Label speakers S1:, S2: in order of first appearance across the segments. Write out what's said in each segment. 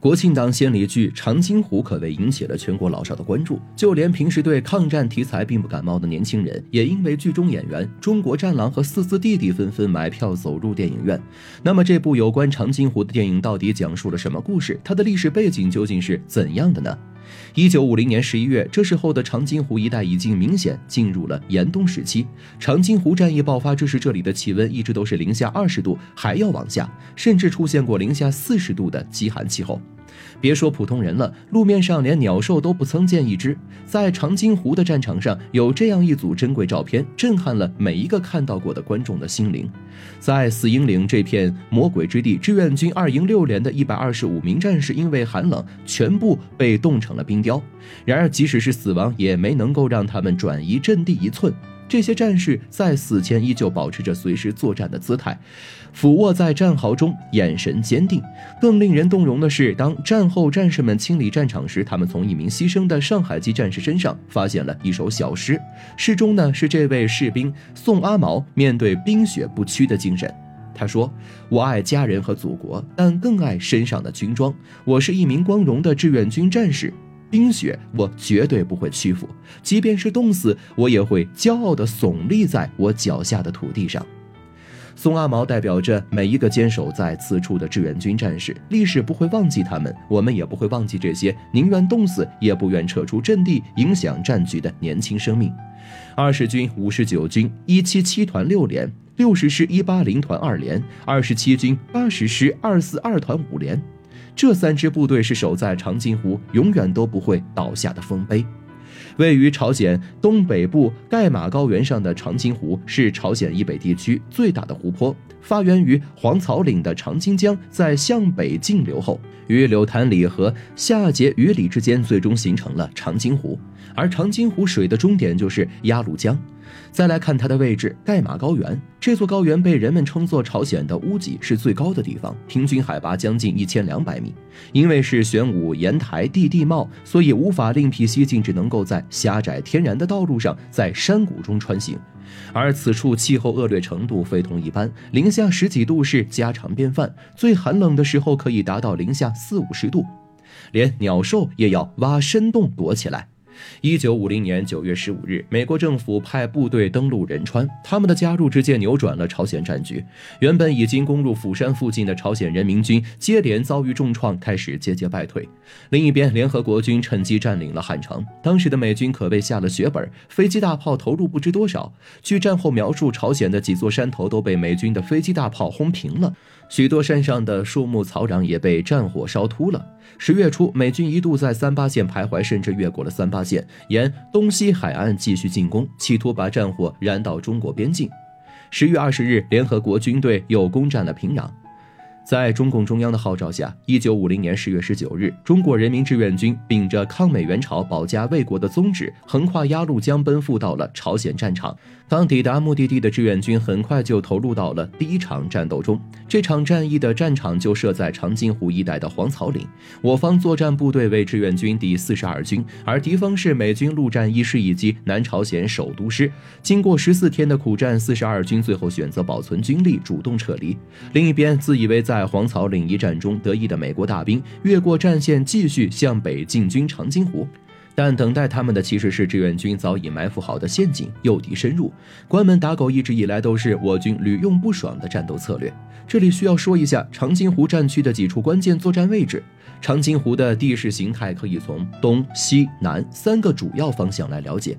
S1: 国庆档献礼剧《长津湖》可谓引起了全国老少的关注，就连平时对抗战题材并不感冒的年轻人，也因为剧中演员中国战狼和四四弟弟纷纷买票走入电影院。那么，这部有关长津湖的电影到底讲述了什么故事？它的历史背景究竟是怎样的呢？一九五零年十一月，这时候的长津湖一带已经明显进入了严冬时期。长津湖战役爆发之时，这里的气温一直都是零下二十度，还要往下，甚至出现过零下四十度的极寒气候。别说普通人了，路面上连鸟兽都不曾见一只。在长津湖的战场上，有这样一组珍贵照片，震撼了每一个看到过的观众的心灵。在死鹰岭这片魔鬼之地，志愿军二营六连的一百二十五名战士因为寒冷，全部被冻成了冰雕。然而，即使是死亡，也没能够让他们转移阵地一寸。这些战士在死前依旧保持着随时作战的姿态，俯卧在战壕中，眼神坚定。更令人动容的是，当战后战士们清理战场时，他们从一名牺牲的上海籍战士身上发现了一首小诗，诗中呢是这位士兵宋阿毛面对冰雪不屈的精神。他说：“我爱家人和祖国，但更爱身上的军装。我是一名光荣的志愿军战士。”冰雪，我绝对不会屈服，即便是冻死，我也会骄傲地耸立在我脚下的土地上。宋阿毛代表着每一个坚守在此处的志愿军战士，历史不会忘记他们，我们也不会忘记这些宁愿冻死也不愿撤出阵地、影响战局的年轻生命。二十军五十九军一七七团六连，六十师一八零团二连，二十七军八十师二四二团五连。这三支部队是守在长津湖永远都不会倒下的丰碑。位于朝鲜东北部盖马高原上的长津湖是朝鲜以北地区最大的湖泊。发源于黄草岭的长津江，在向北径流后，与柳潭里和下碣隅里之间，最终形成了长津湖。而长津湖水的终点就是鸭绿江。再来看它的位置，盖马高原这座高原被人们称作朝鲜的屋脊，是最高的地方，平均海拔将近一千两百米。因为是玄武岩台地地貌，所以无法另辟蹊径，只能够在狭窄天然的道路上，在山谷中穿行。而此处气候恶劣程度非同一般，零下十几度是家常便饭，最寒冷的时候可以达到零下四五十度，连鸟兽也要挖深洞躲起来。一九五零年九月十五日，美国政府派部队登陆仁川，他们的加入直接扭转了朝鲜战局。原本已经攻入釜山附近的朝鲜人民军接连遭遇重创，开始节节败退。另一边，联合国军趁机占领了汉城。当时的美军可谓下了血本，飞机大炮投入不知多少。据战后描述，朝鲜的几座山头都被美军的飞机大炮轰平了。许多山上的树木草长也被战火烧秃了。十月初，美军一度在三八线徘徊，甚至越过了三八线，沿东西海岸继续进攻，企图把战火燃到中国边境。十月二十日，联合国军队又攻占了平壤。在中共中央的号召下，一九五零年十月十九日，中国人民志愿军秉着抗美援朝、保家卫国的宗旨，横跨鸭绿江奔赴到了朝鲜战场。刚抵达目的地的志愿军很快就投入到了第一场战斗中。这场战役的战场就设在长津湖一带的黄草岭。我方作战部队为志愿军第四十二军，而敌方是美军陆战一师以及南朝鲜首都师。经过十四天的苦战，四十二军最后选择保存军力，主动撤离。另一边，自以为在在黄草岭一战中得意的美国大兵越过战线，继续向北进军长津湖，但等待他们的其实是志愿军早已埋伏好的陷阱，诱敌深入。关门打狗一直以来都是我军屡用不爽的战斗策略。这里需要说一下长津湖战区的几处关键作战位置。长津湖的地势形态可以从东西南三个主要方向来了解。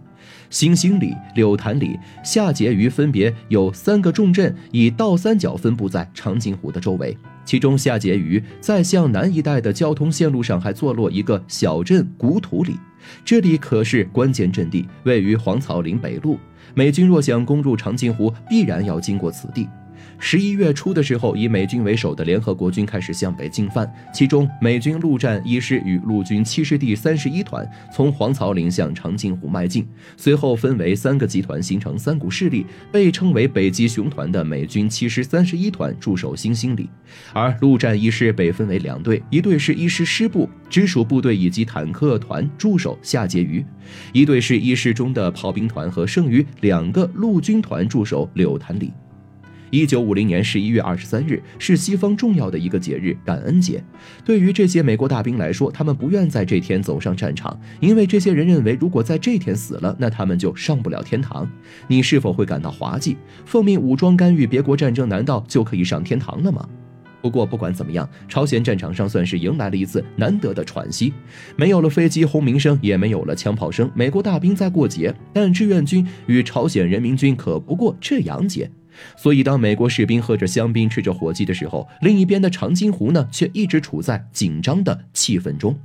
S1: 星星里、柳潭里、下碣隅分别有三个重镇，以倒三角分布在长津湖的周围。其中下碣隅在向南一带的交通线路上还坐落一个小镇古土里，这里可是关键阵地，位于黄草岭北路。美军若想攻入长津湖，必然要经过此地。十一月初的时候，以美军为首的联合国军开始向北进犯，其中美军陆战一师与陆军七师第三十一团从黄草岭向长津湖迈进，随后分为三个集团，形成三股势力，被称为北极熊团的美军七师三十一团驻守新兴里，而陆战一师被分为两队，一队是一师师部直属部队以及坦克团驻守下碣隅，一队是一师中的炮兵团和剩余两个陆军团驻守柳潭里。一九五零年十一月二十三日是西方重要的一个节日——感恩节。对于这些美国大兵来说，他们不愿在这天走上战场，因为这些人认为，如果在这天死了，那他们就上不了天堂。你是否会感到滑稽？奉命武装干预别国战争，难道就可以上天堂了吗？不过，不管怎么样，朝鲜战场上算是迎来了一次难得的喘息，没有了飞机轰鸣声，也没有了枪炮声。美国大兵在过节，但志愿军与朝鲜人民军可不过这样节。所以，当美国士兵喝着香槟、吃着火鸡的时候，另一边的长津湖呢，却一直处在紧张的气氛中。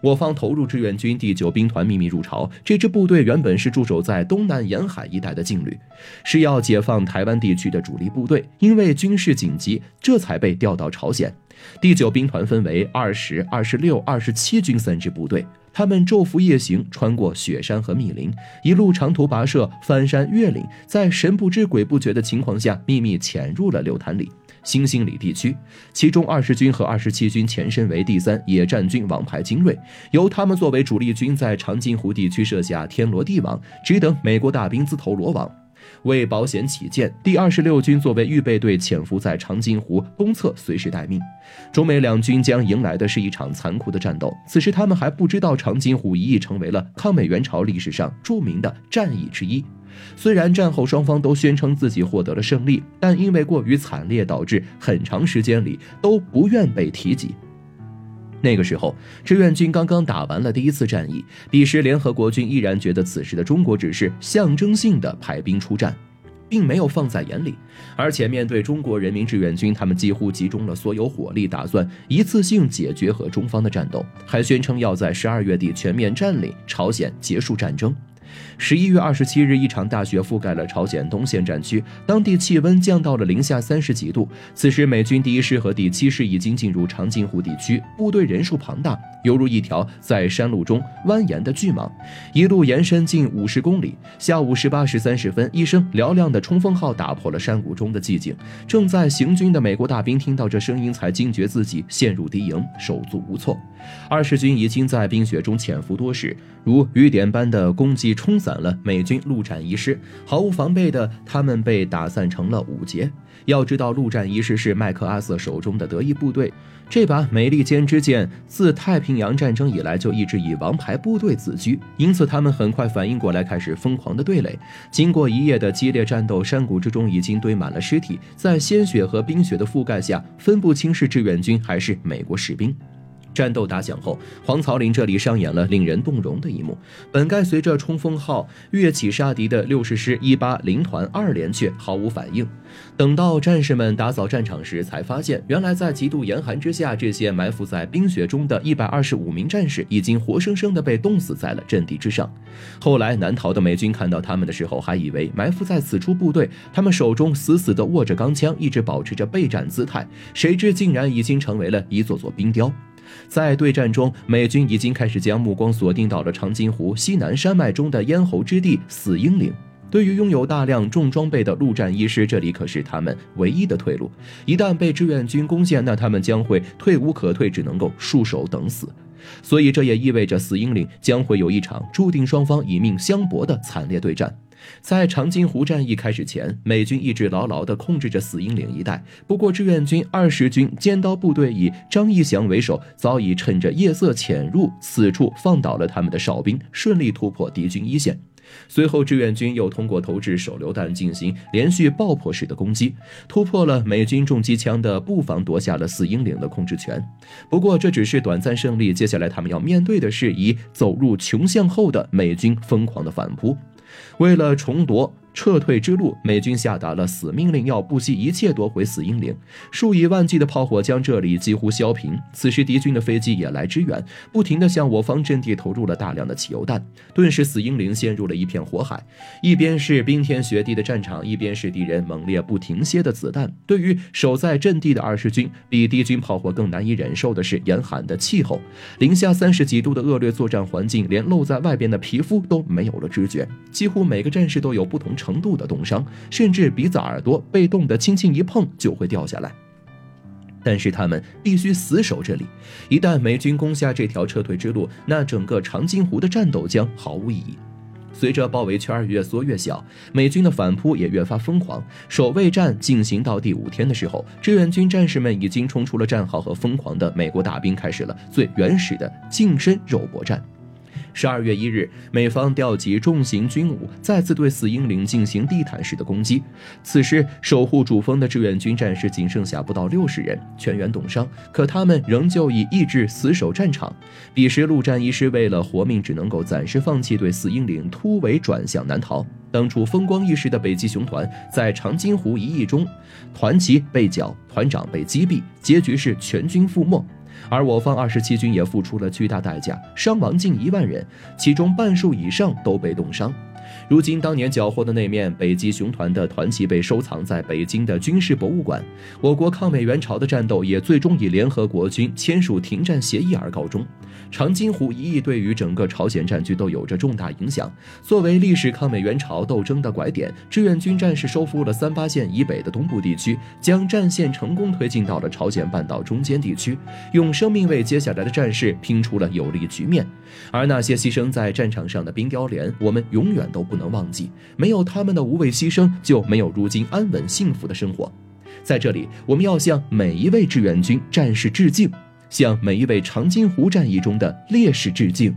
S1: 我方投入志愿军第九兵团秘密入朝，这支部队原本是驻守在东南沿海一带的劲旅，是要解放台湾地区的主力部队，因为军事紧急，这才被调到朝鲜。第九兵团分为二十二、十六、二十七军三支部队，他们昼伏夜行，穿过雪山和密林，一路长途跋涉，翻山越岭，在神不知鬼不觉的情况下，秘密潜入了柳潭里。新兴里地区，其中二十军和二十七军前身为第三野战军王牌精锐，由他们作为主力军，在长津湖地区设下天罗地网，只等美国大兵自投罗网。为保险起见，第二十六军作为预备队潜伏在长津湖东侧，随时待命。中美两军将迎来的是一场残酷的战斗。此时他们还不知道，长津湖一役成为了抗美援朝历史上著名的战役之一。虽然战后双方都宣称自己获得了胜利，但因为过于惨烈，导致很长时间里都不愿被提及。那个时候，志愿军刚刚打完了第一次战役，彼时联合国军依然觉得此时的中国只是象征性的派兵出战，并没有放在眼里。而且面对中国人民志愿军，他们几乎集中了所有火力，打算一次性解决和中方的战斗，还宣称要在十二月底全面占领朝鲜，结束战争。十一月二十七日，一场大雪覆盖了朝鲜东线战区，当地气温降到了零下三十几度。此时，美军第一师和第七师已经进入长津湖地区，部队人数庞大，犹如一条在山路中蜿蜒的巨蟒，一路延伸近五十公里。下午十八时三十分，一声嘹亮的冲锋号打破了山谷中的寂静。正在行军的美国大兵听到这声音，才惊觉自己陷入敌营，手足无措。二十军已经在冰雪中潜伏多时，如雨点般的攻击。冲散了美军陆战一师，毫无防备的他们被打散成了五节。要知道，陆战一师是麦克阿瑟手中的得意部队，这把美利坚之剑自太平洋战争以来就一直以王牌部队自居，因此他们很快反应过来，开始疯狂的对垒。经过一夜的激烈战斗，山谷之中已经堆满了尸体，在鲜血和冰雪的覆盖下，分不清是志愿军还是美国士兵。战斗打响后，黄草岭这里上演了令人动容的一幕。本该随着冲锋号跃起杀敌的六十师一八零团二连却毫无反应。等到战士们打扫战场时，才发现原来在极度严寒之下，这些埋伏在冰雪中的一百二十五名战士已经活生生的被冻死在了阵地之上。后来难逃的美军看到他们的时候，还以为埋伏在此处部队，他们手中死死的握着钢枪，一直保持着备战姿态，谁知竟然已经成为了一座座冰雕。在对战中，美军已经开始将目光锁定到了长津湖西南山脉中的咽喉之地死鹰岭。对于拥有大量重装备的陆战一师，这里可是他们唯一的退路。一旦被志愿军攻陷，那他们将会退无可退，只能够束手等死。所以，这也意味着死鹰岭将会有一场注定双方以命相搏的惨烈对战。在长津湖战役开始前，美军一直牢牢地控制着死鹰岭一带。不过，志愿军二十军尖刀部队以张义祥为首，早已趁着夜色潜入此处，放倒了他们的哨兵，顺利突破敌军一线。随后，志愿军又通过投掷手榴弹进行连续爆破式的攻击，突破了美军重机枪的布防，夺下了四英岭的控制权。不过，这只是短暂胜利，接下来他们要面对的是以走入穷巷后的美军疯狂的反扑。为了重夺。撤退之路，美军下达了死命令，要不惜一切夺回死鹰岭。数以万计的炮火将这里几乎削平。此时，敌军的飞机也来支援，不停地向我方阵地投入了大量的汽油弹。顿时，死鹰岭陷入了一片火海。一边是冰天雪地的战场，一边是敌人猛烈不停歇的子弹。对于守在阵地的二十军，比敌军炮火更难以忍受的是严寒的气候。零下三十几度的恶劣作战环境，连露在外边的皮肤都没有了知觉。几乎每个战士都有不同程。度的冻伤，甚至鼻子、耳朵被冻得轻轻一碰就会掉下来。但是他们必须死守这里，一旦美军攻下这条撤退之路，那整个长津湖的战斗将毫无意义。随着包围圈越缩越小，美军的反扑也越发疯狂。守卫战进行到第五天的时候，志愿军战士们已经冲出了战壕和疯狂的美国大兵开始了最原始的近身肉搏战。十二月一日，美方调集重型军武，再次对死英岭进行地毯式的攻击。此时，守护主峰的志愿军战士仅剩下不到六十人，全员冻伤，可他们仍旧以意志死守战场。彼时，陆战一师为了活命，只能够暂时放弃对死英岭突围，转向南逃。当初风光一时的北极熊团，在长津湖一役中，团旗被缴，团长被击毙，结局是全军覆没。而我方二十七军也付出了巨大代价，伤亡近一万人，其中半数以上都被冻伤。如今，当年缴获的那面北极熊团的团旗被收藏在北京的军事博物馆。我国抗美援朝的战斗也最终以联合国军签署停战协议而告终。长津湖一役对于整个朝鲜战局都有着重大影响。作为历史抗美援朝斗争的拐点，志愿军战士收复了三八线以北的东部地区，将战线成功推进到了朝鲜半岛中间地区，用生命为接下来的战事拼出了有利局面。而那些牺牲在战场上的冰雕连，我们永远都不。能忘记，没有他们的无畏牺牲，就没有如今安稳幸福的生活。在这里，我们要向每一位志愿军战士致敬，向每一位长津湖战役中的烈士致敬。